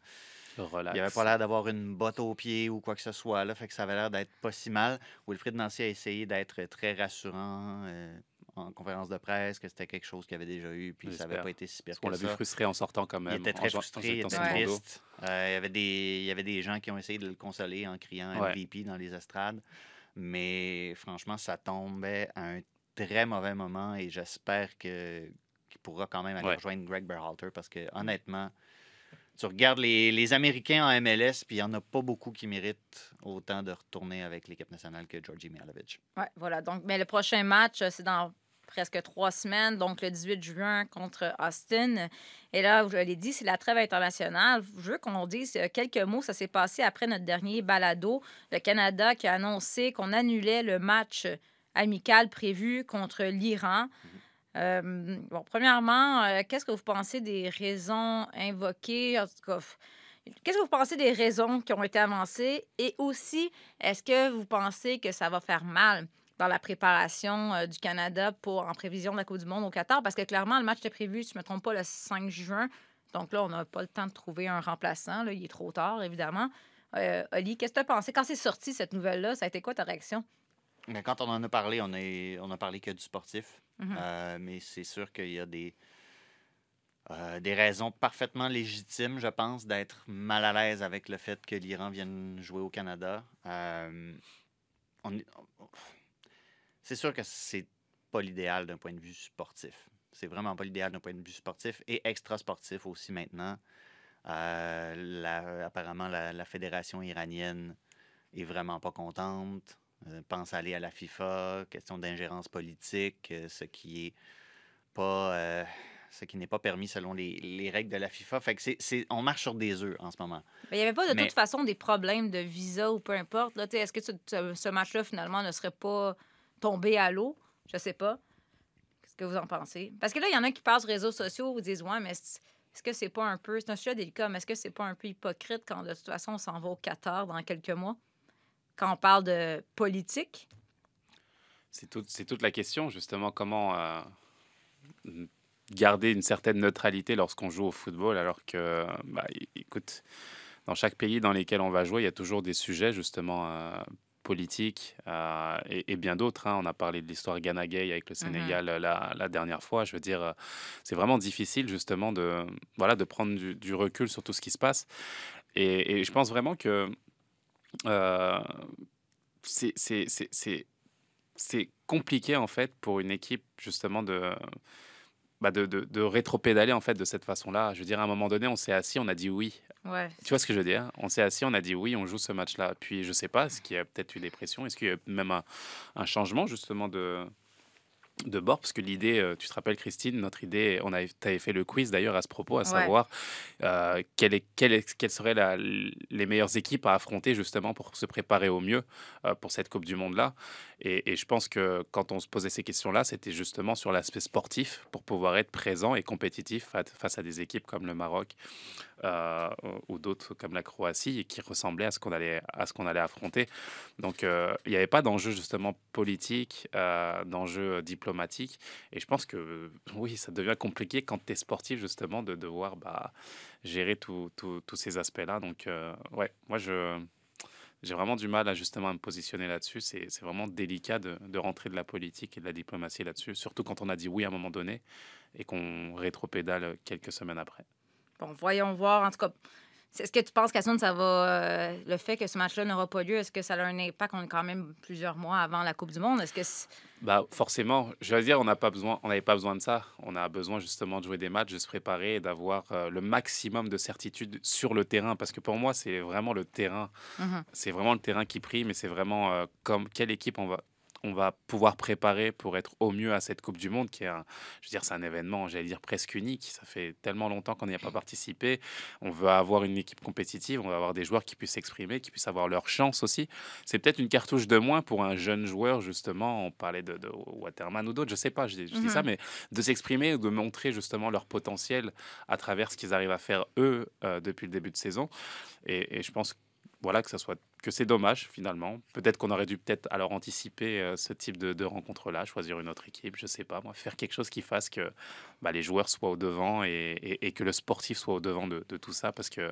Relax. Il avait pas l'air d'avoir une botte au pied ou quoi que ce soit. Là, fait que ça avait l'air d'être pas si mal. Wilfried Nancy a essayé d'être très rassurant euh, en conférence de presse, que c'était quelque chose qu'il avait déjà eu, puis ça n'avait pas été si pire Parce qu'on que l'a vu ça. frustré en sortant quand même. Il était très frustré, il était triste. Euh, il, y avait des, il y avait des gens qui ont essayé de le consoler en criant Ouais. MVP dans les estrades. Mais franchement, ça tombait à un très mauvais moment et j'espère que- qu'il pourra quand même aller Ouais. rejoindre Greg Berhalter parce que honnêtement, tu regardes les, les Américains en MLS, puis il n'y en a pas beaucoup qui méritent autant de retourner avec l'équipe nationale que Georgi Mihalovic. Ouais, voilà. Donc, mais le prochain match, euh, c'est dans presque trois semaines, donc le 18 juin contre Austin. Et là, je l'ai dit, c'est la trêve internationale. Je veux qu'on dise euh, quelques mots. Ça s'est passé après notre dernier balado. Le Canada qui a annoncé qu'on annulait le match amical prévu contre l'Iran. Bon, premièrement, qu'est-ce que vous pensez des raisons invoquées? En tout cas, Qu'est-ce que vous pensez des raisons qui ont été avancées? Et aussi, est-ce que vous pensez que ça va faire mal dans la préparation du Canada pour, en prévision de la Coupe du Monde au Qatar? Parce que clairement, le match était prévu, si je ne me trompe pas, le 5 juin. Donc là, on n'a pas le temps de trouver un remplaçant. Là. Il est trop tard, évidemment. Euh, Oli, qu'est-ce que tu as pensé? Quand c'est sorti, cette nouvelle-là, ça a été quoi ta réaction? Quand on en a parlé, on, est, on a parlé que du sportif. Mhm. Euh, mais c'est sûr qu'il y a des, euh, des raisons parfaitement légitimes, je pense, d'être mal à l'aise avec le fait que l'Iran vienne jouer au Canada. Euh, c'est sûr que c'est pas l'idéal d'un point de vue sportif. C'est vraiment pas l'idéal d'un point de vue sportif et extra sportif aussi maintenant. Apparemment, la, la fédération iranienne est vraiment pas contente. Euh, pense aller à la FIFA, question d'ingérence politique, euh, ce qui est pas euh, ce qui n'est pas permis selon les, les règles de la FIFA. Fait que c'est, on marche sur des œufs en ce moment. Mais il n'y avait pas de Mais- toute façon des problèmes de visa ou peu importe. Là, Est-ce que ce, ce- ce match-là, finalement, ne serait pas tombé à l'eau? Je sais pas. Qu'est-ce que vous en pensez? Parce que là, il y en a qui passent réseaux sociaux vous disent Ouais, mais est-ce est-ce que c'est pas un peu. C'est un sujet délicat, mais est-ce que c'est pas un peu hypocrite quand de toute façon on s'en va au Qatar dans quelques mois? Quand on parle de politique? C'est tout- c'est toute la question, justement, comment euh, garder une certaine neutralité lorsqu'on joue au football, alors que, bah, écoute, dans chaque pays dans lesquels on va jouer, il y a toujours des sujets, justement, euh, politiques euh, et, et bien d'autres. hein. On a parlé de l'histoire Ghana Gay avec le Sénégal euh, la, la dernière fois. Je veux dire, c'est vraiment difficile, justement, de, voilà, de prendre du, du recul sur tout ce qui se passe. Et, et je pense vraiment que c'est- c'est- compliqué en fait pour une équipe justement de, bah, de, de, de rétropédaler en fait de cette façon-là. Je veux dire, à un moment donné, on s'est assis, on a dit oui. Ouais. Tu vois ce que je veux dire? On s'est assis, on a dit oui, on joue ce match-là. Puis je sais pas, est-ce qu'il y a peut-être eu des pressions? Est-ce qu'il y a même un, un changement justement de, de bord Parce que l'idée, euh, tu te rappelles Christine, notre idée, on avait, avais fait le quiz d'ailleurs à ce propos, à Ouais. savoir euh, quelle est, quelle est- seraient la- les meilleures équipes à affronter justement pour se préparer au mieux euh, pour cette Coupe du Monde-là. Et, je pense que quand on se posait ces questions-là, c'était justement sur l'aspect sportif pour pouvoir être présent et compétitif fa- face à des équipes comme le Maroc euh, ou d'autres comme la Croatie qui ressemblaient à ce qu'on allait, à allait affronter. Donc euh, il n'y avait pas d'enjeu justement politique, euh, d'enjeu diplomatique. Et je pense que euh, oui, ça devient compliqué quand tu es sportif justement de devoir bah, gérer tous ces aspects-là. Donc ouais, moi je... J'ai vraiment du mal à justement à me positionner là-dessus. C'est vraiment délicat de, de rentrer de la politique et de la diplomatie là-dessus, surtout quand on a dit oui à un moment donné et qu'on rétropédale quelques semaines après. Bon, voyons voir. En tout cas, est-ce que tu penses, Cassandre, ça va. euh, le fait que ce match-là n'aura pas lieu, est-ce que ça a un impact? On est quand même plusieurs mois avant la Coupe du Monde. Est-ce que. Bah forcément, je veux dire, on n'avait pas besoin de ça. On a besoin justement de jouer des matchs, de se préparer et d'avoir euh, le maximum de certitude sur le terrain. Parce que pour moi, c'est vraiment le terrain, Mhm. c'est vraiment le terrain qui prime et c'est vraiment euh, comme quelle équipe on va, on va pouvoir préparer pour être au mieux à cette Coupe du Monde, qui est, un, je veux dire, c'est un événement, j'allais dire presque unique. Ça fait tellement longtemps qu'on n'y a pas participé. On veut avoir une équipe compétitive, on va avoir des joueurs qui puissent s'exprimer, qui puissent avoir leur chance aussi. C'est peut-être une cartouche de moins pour un jeune joueur, justement. On parlait de, de Waterman ou d'autres, je sais pas, je, dis- ça, Mhm. mais de s'exprimer, de montrer justement leur potentiel à travers ce qu'ils arrivent à faire eux euh, depuis le début de saison. Et, et je pense voilà, que, ça soit, que c'est dommage finalement. Peut-être qu'on aurait dû peut-être alors anticiper euh, ce type de, rencontre-là, choisir une autre équipe, je sais pas, moi, faire quelque chose qui fasse que bah, les joueurs soient au devant et, que le sportif soit au devant de, tout ça parce que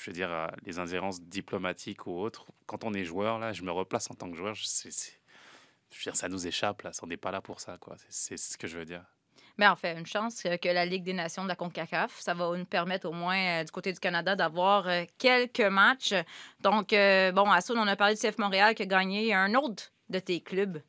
je veux dire, euh, les ingérences diplomatiques ou autres, quand on est joueur, là, je me replace en tant que joueur, je- je veux dire, ça nous échappe, là, on n'est pas là pour ça, quoi. C'est ce que je veux dire. Mais en fait, une chance que la Ligue des Nations de la CONCACAF, ça va nous permettre au moins euh, du côté du Canada d'avoir euh, quelques matchs. Donc, euh, bon, à Soul, on a parlé du CF Montréal qui a gagné. Un autre de tes clubs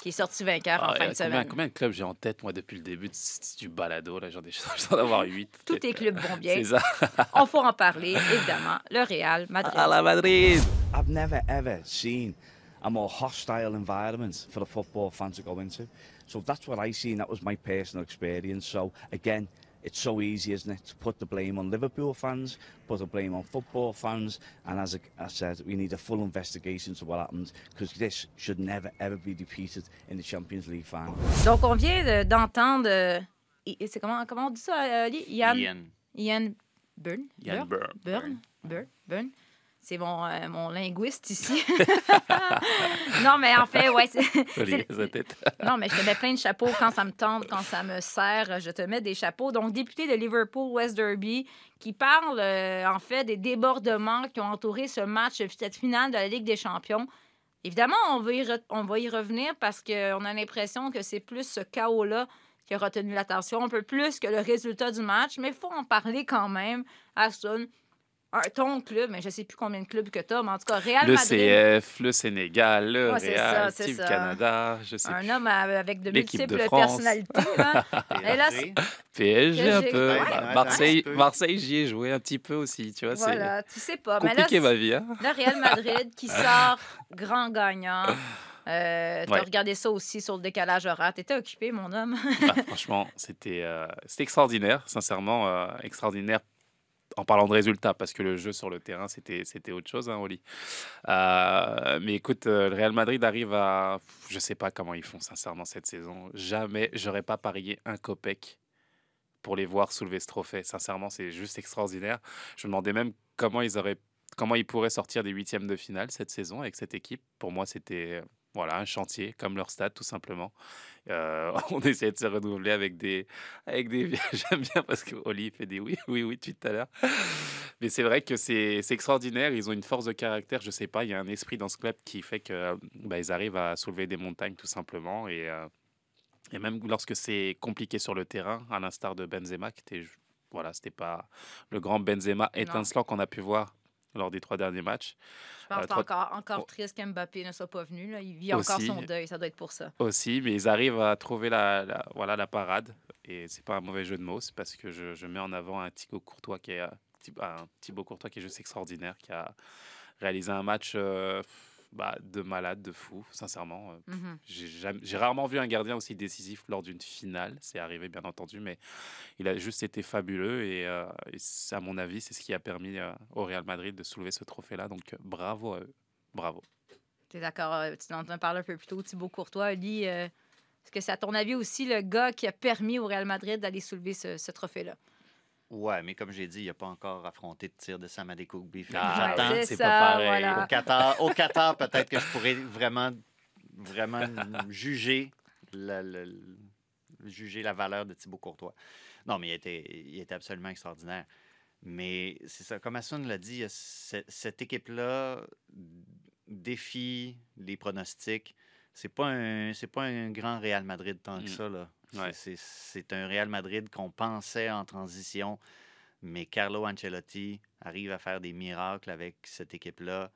qui est sorti vainqueur en Ah, fin euh, de semaine. combien de clubs j'ai en tête, moi, depuis le début du, du balado, là, j'en ai, j'en avoir huit. Tous tes clubs vont bien. C'est ça. On faut en parler, évidemment. Le Real Madrid. À la Madrid! I've never ever seen a more hostile environment for a football fan to go into. So that's what I seen. That was my personal experience. So again, it's so easy, isn't it, to put the blame on Liverpool fans, put the blame on football fans, and as I I said, we need a full investigation to what happened because this should never ever be repeated in the Champions League final. Donc, on vient de- d'entendre. I- c'est comment, comment on dit ça, euh, Ali? Ian, Ian. Ian Byrne? Ian Byrne? Byrne. C'est mon, euh, mon linguiste ici. non, mais en fait, ouais. Non, mais je te mets plein de chapeaux quand ça me tente, quand ça me sert. Je te mets des chapeaux. Donc, député de Liverpool West Derby qui parle, euh, en fait, des débordements qui ont entouré ce match, cette finale de la Ligue des Champions. Évidemment, on va y, on va y revenir parce qu'on a l'impression que c'est plus ce chaos-là qui a retenu l'attention, un peu plus que le résultat du match, mais il faut en parler quand même. Aston, un, ton club, mais je ne sais plus combien de clubs que tu as, mais en tout cas, Real Le Madrid, CF, le Sénégal, le Ouais, Real, ça, Team ça. Canada, je sais un plus. homme avec de multiples personnalités. là. Et là, PSG. Un peu. ouais. Ouais, un Marseille, j'y ai joué un petit peu aussi, tu vois. Voilà, tu sais pas. C'est Mais là, compliqué ma vie. Hein? le Real Madrid qui sort grand gagnant. Euh, T'as Ouais. regardé ça aussi sur le décalage horaire. T'étais occupé, mon homme. Bah, franchement, c'était euh, c'était extraordinaire, sincèrement, euh, extraordinaire en parlant de résultats, parce que le jeu sur le terrain, c'était autre chose, hein, Oli. Euh, mais écoute, euh, le Real Madrid arrive à... Je sais pas comment ils font, sincèrement, cette saison. Jamais, j'aurais pas parié un copec pour les voir soulever ce trophée. Sincèrement, c'est juste extraordinaire. Je me demandais même comment ils auraient... Comment ils pourraient sortir des huitièmes de finale cette saison avec cette équipe. Pour moi, c'était voilà, un chantier, comme leur stade, tout simplement. Euh, on essaie de se renouveler avec des, avec des. J'aime bien parce que Oli fait des oui, oui, oui depuis tout à l'heure. Mais c'est vrai que c'est c'est extraordinaire. Ils ont une force de caractère. Je sais pas, il y a un esprit dans ce club qui fait que bah, ils arrivent à soulever des montagnes tout simplement. Et, euh, et même lorsque c'est compliqué sur le terrain, à l'instar de Benzema, qui était voilà, c'était pas le grand Benzema étincelant qu'on a pu voir lors des trois derniers matchs. Je pense Euh, trop- encore, encore triste qu'Mbappé ne soit pas venu. là. Il vit encore Aussi. son deuil. Ça doit être pour ça. aussi, mais ils arrivent à trouver la, la- voilà, la parade. Et c'est pas un mauvais jeu de mots, c'est parce que je, je mets en avant un Thibaut Courtois qui est euh, un Thibaut Courtois qui est juste extraordinaire, qui a réalisé un match euh, bah, de malade, de fou, sincèrement. Euh, Mhm. J'ai rarement vu un gardien aussi décisif lors d'une finale. C'est arrivé, bien entendu, mais il a juste été fabuleux. Et, euh, et à mon avis, c'est ce qui a permis euh, au Real Madrid de soulever ce trophée-là. Donc, bravo à eux. Bravo. Tu es d'accord? Tu en as parlé un peu plus tôt, Thibaut Courtois. Oli, euh, est-ce que c'est à ton avis aussi le gars qui a permis au Real Madrid d'aller soulever ce, ce trophée-là? Ouais, mais comme j'ai dit, il n'a pas encore affronté de tir de Sam Adekugbe. Fait que Ah, J'attends. c'est pas pareil. voilà. Au Qatar, au Qatar peut-être que je pourrais vraiment, vraiment juger, la, juger la valeur de Thibaut Courtois. Non, mais il était, il était absolument extraordinaire. Mais c'est ça, comme Assun l'a dit, cette équipe-là défie les pronostics. C'est pas un, c'est pas un grand Real Madrid tant que Mm. ça là. C'est- Ouais. C'est, c'est un Real Madrid qu'on pensait en transition, mais Carlo Ancelotti arrive à faire des miracles avec cette équipe-là.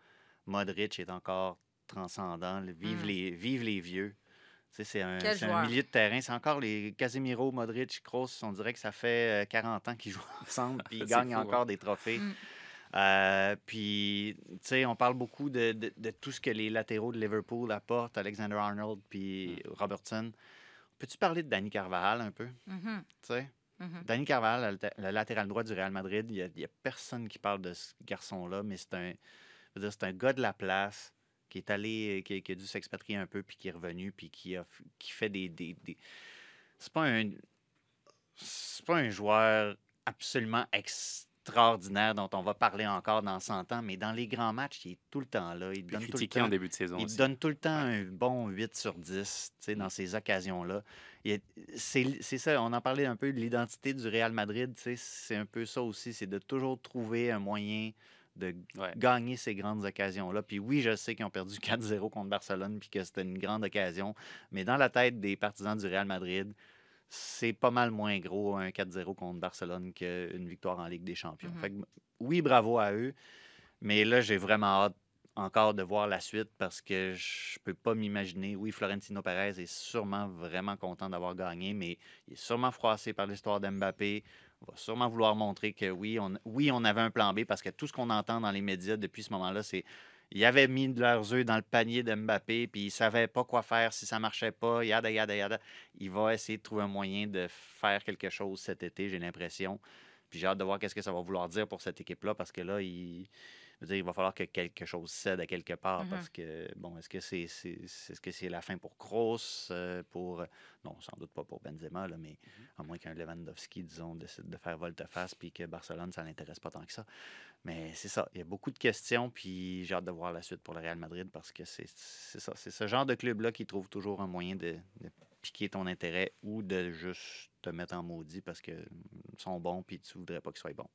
Modric est encore transcendant. Le- Vive, Mm. les, vive les vieux. C'est un, milieu de terrain. C'est encore les Casemiro, Modric, Kroos. On dirait que ça fait euh, 40 ans qu'ils jouent ensemble puis ils gagnent fou, encore hein. des trophées. Mm. Euh, puis, tu sais, on parle beaucoup de, de- de tout ce que les latéraux de Liverpool apportent, Alexander Arnold puis Mm. Robertson. Peux-tu parler de Danny Carvajal un peu? Mhm, tu sais? mhm. Danny Carvajal, le, latéral droit du Real Madrid, il n'y a, personne qui parle de ce garçon-là, mais c'est un, c'est un gars de la place qui est allé, qui, qui a dû s'expatrier un peu, puis qui est revenu, puis qui, a, qui fait des. des, des- C'est pas un. C'est pas un joueur absolument extraordinaire dont on va parler encore dans 100 ans, mais dans les grands matchs, il est tout le temps là. Il Puis donne tout le critiqué temps. en début de saison Il aussi. donne tout le temps un bon 8 sur 10 tu sais, dans ces occasions-là. C'est ça, on en parlait un peu de l'identité du Real Madrid. C'est un peu ça aussi, c'est de toujours trouver un moyen de Ouais. gagner ces grandes occasions-là. Puis oui, je sais qu'ils ont perdu 4-0 contre Barcelone, puis que c'était une grande occasion. Mais dans la tête des partisans du Real Madrid, c'est pas mal moins gros un 4-0 contre Barcelone qu'une victoire en Ligue des Champions. Mhm. Fait que, oui, bravo à eux. Mais là, j'ai vraiment hâte encore de voir la suite parce que je peux pas m'imaginer. Oui, Florentino Perez est sûrement vraiment content d'avoir gagné, mais il est sûrement froissé par l'histoire d'Mbappé. On va sûrement vouloir montrer que oui on, oui, on avait un plan B parce que tout ce qu'on entend dans les médias depuis ce moment-là, c'est ils avaient mis de leurs œufs dans le panier d'Mbappé, puis ils savaient pas quoi faire si ça marchait pas, yada, yada, yada. Il va essayer de trouver un moyen de faire quelque chose cet été, j'ai l'impression. Puis j'ai hâte de voir qu'est-ce que ça va vouloir dire pour cette équipe-là, parce que là, il, je veux dire, il va falloir que quelque chose cède à quelque part, Mhm. parce que, bon, est-ce que c'est est-ce que c'est la fin pour Kroos, euh, pour... Non, sans doute pas pour Benzema, là, mais à moins qu'un Lewandowski, disons, décide de faire volte-face, puis que Barcelone, ça l'intéresse pas tant que ça. Mais c'est ça, il y a beaucoup de questions, puis j'ai hâte de voir la suite pour le Real Madrid, parce que c'est c'est ça, c'est ce genre de club-là qui trouve toujours un moyen de, de piquer ton intérêt ou de juste te mettre en maudit parce qu'ils sont bons, puis tu voudrais pas qu'ils soient bons.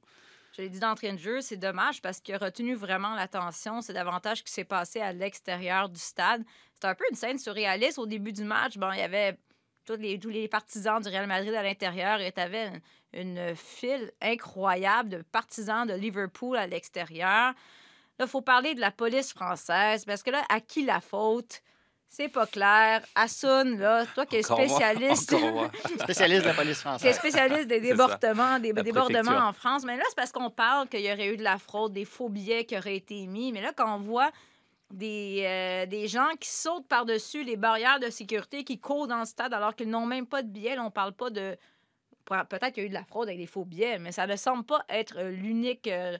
Je l'ai dit d'entrée de jeu, c'est dommage parce qu'il a retenu vraiment l'attention. C'est davantage ce qui s'est passé à l'extérieur du stade. C'était un peu une scène surréaliste. Au début du match, bon, il y avait tous les, tous les partisans du Real Madrid à l'intérieur et tu avais une, une file incroyable de partisans de Liverpool à l'extérieur. Là, il faut parler de la police française parce que là, à qui la faute? C'est pas clair. Assun, là, toi qui es spécialiste. Spécialiste de la police qui est française. spécialiste des débordements, des débordements en France. Mais là, c'est parce qu'on parle qu'il y aurait eu de la fraude, des faux billets qui auraient été émis. Mais là, quand on voit des, euh, des gens qui sautent par-dessus les barrières de sécurité, qui courent dans le stade alors qu'ils n'ont même pas de billets, là, on parle pas de... Peut-être qu'il y a eu de la fraude avec des faux billets, mais ça ne semble pas être l'unique euh,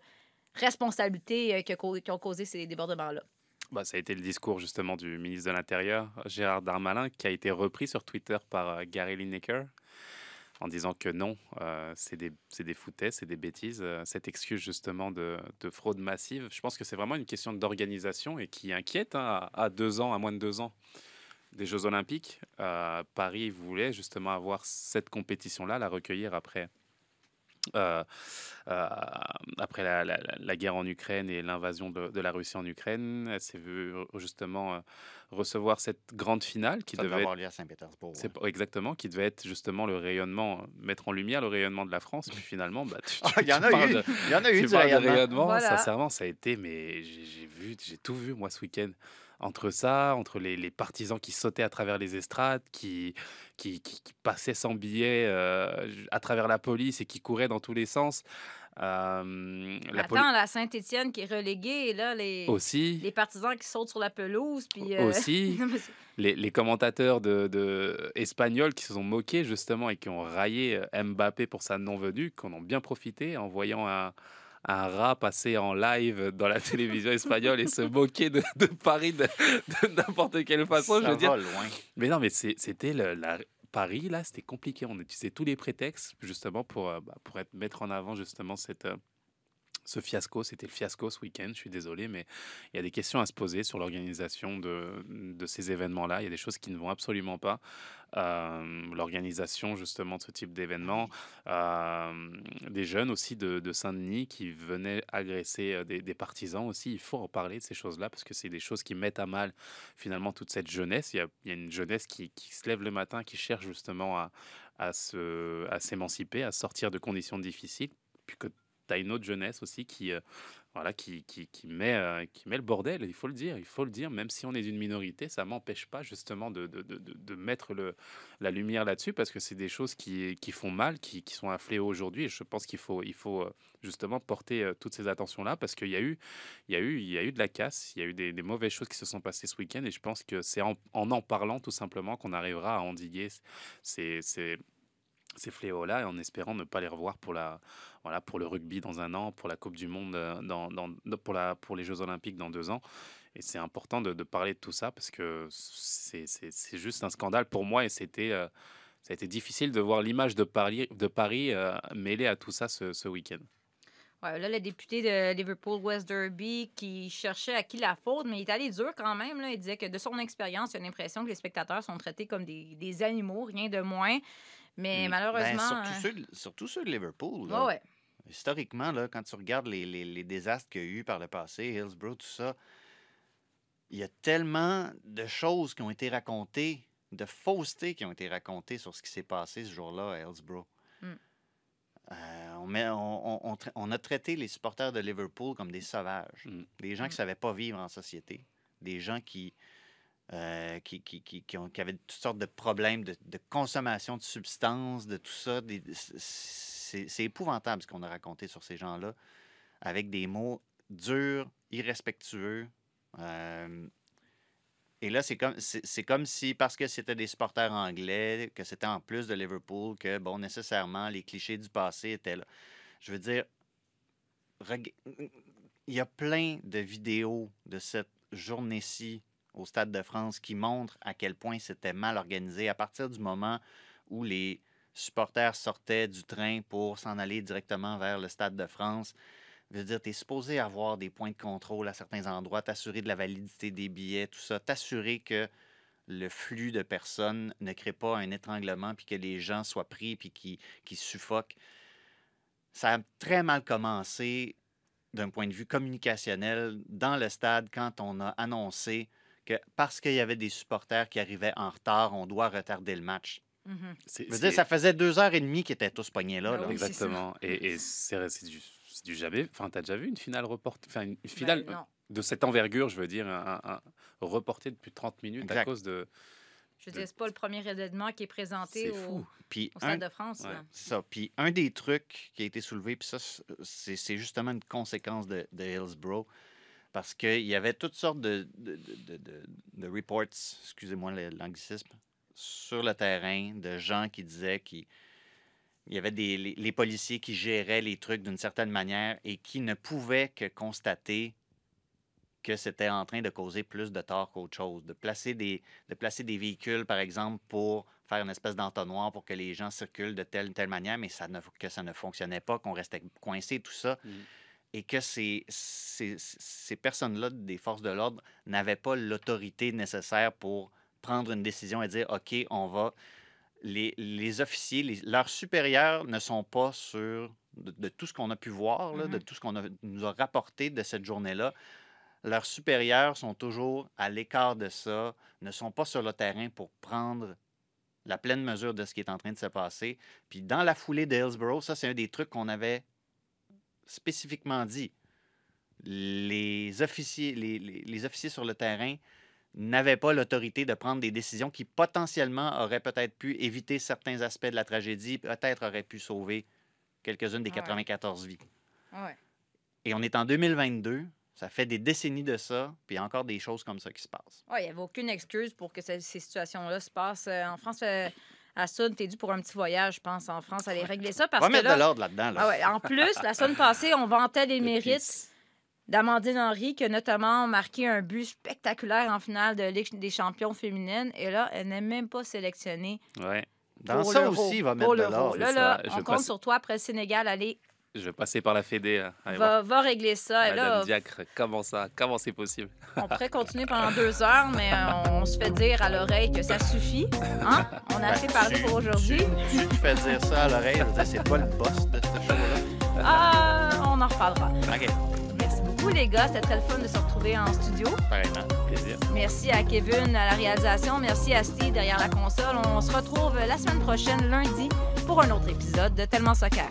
responsabilité euh, qui, a qui ont causé ces débordements-là. Bah, ça a été le discours justement du ministre de l'Intérieur, Gérard Darmanin, qui a été repris sur Twitter par euh, Gary Lineker en disant que non, euh, c'est des, des foutaises, c'est des bêtises. euh, cette excuse justement de, de fraude massive, je pense que c'est vraiment une question d'organisation et qui inquiète hein, à, à deux ans, à moins de deux ans des Jeux Olympiques. Euh, Paris voulait justement avoir cette compétition-là, la recueillir après. Euh, euh, après la, la- la- la guerre en Ukraine et l'invasion de, de la Russie en Ukraine, elle s'est vue euh, justement euh, recevoir cette grande finale qui Ça devait avoir lieu à Saint-Pétersbourg. c'est ouais. pas- exactement, qui devait être justement le rayonnement, mettre en lumière le rayonnement de la France. Puis finalement, bah, tu, Ah, tu- Il y en a eu, de- il y en a eu du rayonnement. rayonnement, Voilà. sincèrement, ça a été, mais j'ai j'ai vu, j'ai tout vu moi ce week-end. Entre ça, entre les, les partisans qui sautaient à travers les estrades, qui, qui, qui- qui passaient sans billet euh, à travers la police et qui couraient dans tous les sens. Euh, la poli- Attends, la Saint-Étienne qui est reléguée, et là, les, aussi, les partisans qui sautent sur la pelouse. Puis, euh, aussi. les commentateurs de, de- espagnols qui se sont moqués justement et qui ont raillé euh, Mbappé pour sa non-venue, qu'on ont bien profité en voyant un, un rat passer en live dans la télévision espagnole et se moquer de, de Paris de, de n'importe quelle façon. ça je veux dire, loin. mais non, mais c'était la Paris là, c'était compliqué. On utilisait tous les prétextes justement pour euh, bah, pour être mettre en avant justement cette euh, ce fiasco, c'était le fiasco ce week-end, je suis désolé, mais il y a des questions à se poser sur l'organisation de, de ces événements-là. Il y a des choses qui ne vont absolument pas. Euh, l'organisation justement de ce type d'événement. Euh, des jeunes aussi de, de Saint-Denis qui venaient agresser euh, des, des partisans aussi. Il faut en parler de ces choses-là parce que c'est des choses qui mettent à mal finalement toute cette jeunesse. Il y a, il y a une jeunesse qui, qui se lève le matin, qui cherche justement à, à se- à s'émanciper, à sortir de conditions difficiles. Puis que tu as une autre jeunesse aussi qui, euh, voilà, qui, qui, met, euh, qui met le bordel, il faut le dire, il faut le dire, même si on est d'une minorité, ça m'empêche pas justement de, de, de, mettre le, la lumière là-dessus parce que c'est des choses qui, qui font mal, qui, qui sont un fléau aujourd'hui je pense qu'il faut, il faut euh, justement porter toutes ces attentions-là parce qu'il y a eu, y y a eu de la casse, il y a eu des, mauvaises choses qui se sont passées ce week-end et je pense que c'est en, en en parlant tout simplement qu'on arrivera à endiguer ces, ces, ces fléaux-là et en espérant ne pas les revoir pour la voilà pour le rugby dans un an, pour la Coupe du Monde euh, dans, pour la pour les Jeux Olympiques dans deux ans. Et c'est important de, parler de tout ça parce que c'est juste un scandale pour moi et c'était euh, ça a été difficile de voir l'image de Paris de Paris euh, mêlée à tout ça ce, ce week-end. Ouais, là, le député de Liverpool, West Derby, qui cherchait à qui la faute, mais il est allé dur quand même. Là. Il disait que de son expérience, il a l'impression que les spectateurs sont traités comme des, des animaux, rien de moins. Mais Ben, malheureusement. surtout, euh, ceux, de- surtout ceux de Liverpool. ouais, là. ouais. Historiquement, là, quand tu regardes les, les- les désastres qu'il y a eu par le passé, Hillsborough, tout ça, il y a tellement de choses qui ont été racontées, de faussetés qui ont été racontées sur ce qui s'est passé ce jour-là à Hillsborough. Mm. Euh, on, met- on- on- on tra- on a traité les supporters de Liverpool comme des sauvages, Mm. des gens qui Mm. ne savaient pas vivre en société, des gens qui, euh, qui, avaient toutes sortes de problèmes de, consommation de substances, de tout ça. c'est épouvantable ce qu'on a raconté sur ces gens-là, avec des mots durs, irrespectueux. Euh, et là, c'est comme, si, parce que c'était des supporters anglais, que c'était en plus de Liverpool, que, bon, nécessairement, les clichés du passé étaient là. Je veux dire, il y a plein de vidéos de cette journée-ci au Stade de France qui montrent à quel point c'était mal organisé à partir du moment où les supporters sortaient du train pour s'en aller directement vers le Stade de France. Je veux dire, tu es supposé avoir des points de contrôle à certains endroits, t'assurer de la validité des billets, tout ça, t'assurer que le flux de personnes ne crée pas un étranglement puis que les gens soient pris puis qui, qui suffoquent. Ça a très mal commencé d'un point de vue communicationnel dans le stade quand on a annoncé que parce qu'il y avait des supporters qui arrivaient en retard, on doit retarder le match. C'est- Je veux c'est- dire, ça faisait deux heures et demie qu'ils étaient tous pognés là. Là. oui, c'est ça. Exactement. Et, et c'est du, jamais. Enfin, t'as déjà vu une finale reportée Enfin, une finale Ben, non. de cette envergure, je veux dire, un, un- un- reportée depuis 30 minutes à cause de. Je veux dire, c'est pas le premier événement qui est présenté au. Puis au un, Stade de France. ouais. là. c'est ça. Puis un des trucs qui a été soulevé, puis ça, c'est c'est justement une conséquence de, de Hillsborough, parce qu'il y avait toutes sortes de, de, de- reports, excusez-moi l'anglicisme, sur le terrain, de gens qui disaient qu'il il y avait des, les, policiers qui géraient les trucs d'une certaine manière et qui ne pouvaient que constater que c'était en train de causer plus de tort qu'autre chose. De placer, des, de placer des véhicules, par exemple, pour faire une espèce d'entonnoir pour que les gens circulent de telle ou telle manière, mais ça ne, que ça ne fonctionnait pas, qu'on restait coincé, tout ça. Mhm. Et que ces, ces, ces personnes-là, des forces de l'ordre, n'avaient pas l'autorité nécessaire pour prendre une décision et dire OK, on va. Les, les officiers, les- leurs supérieurs ne sont pas sur de, de tout ce qu'on a pu voir, là, de Mhm. tout ce qu'on nous a rapporté de cette journée-là. Leurs supérieurs sont toujours à l'écart de ça, ne sont pas sur le terrain pour prendre la pleine mesure de ce qui est en train de se passer. Puis dans la foulée de Hillsborough, ça, c'est un des trucs qu'on avait spécifiquement dit. Les officiers, les, les- les officiers sur le terrain n'avaient pas l'autorité de prendre des décisions qui potentiellement auraient peut-être pu éviter certains aspects de la tragédie, peut-être auraient pu sauver quelques-unes des Ouais. 94 vies. Ouais. Et on est en 2022, ça fait des décennies de ça, puis il y a encore des choses comme ça qui se passent. Ouais, il n'y avait aucune excuse pour que ce- ces situations-là se passent. Euh, en France, euh, à Sun, t'es dû pour un petit voyage, je pense, en France, aller régler ça. Parce On va que mettre là, de l'ordre là-dedans. Là. Ah ouais, en plus, la semaine passée, on vantait les mérites d'Amandine Henry, qui a notamment marqué un but spectaculaire en finale de Ligue des champions féminines. Et là, elle n'est même pas sélectionnée. Ouais. Dans ça aussi, il va mettre de l'ordre. Là, là, on compte passe- sur toi après le Sénégal. Allez, Je vais passer par la Fédé. voir va, va régler ça. Et Madame là, Diacre. Comment ça Comment c'est possible? On pourrait continuer pendant deux heures, mais euh, on se fait dire à l'oreille que ça suffit. Hein? On a assez parlé tu- pour aujourd'hui. Tu, tu te fais dire ça à l'oreille, c'est pas le boss de ce show-là. Ah, on en reparlera. OK, Merci beaucoup, les gars. C'était très le fun de se retrouver en studio. pareillement. Plaisir. Merci à Kevin à la réalisation. Merci à Steve derrière la console. On se retrouve la semaine prochaine, lundi, pour un autre épisode de Tellement Soccer.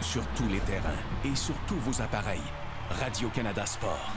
Sur tous les terrains et sur tous vos appareils. Radio-Canada Sport.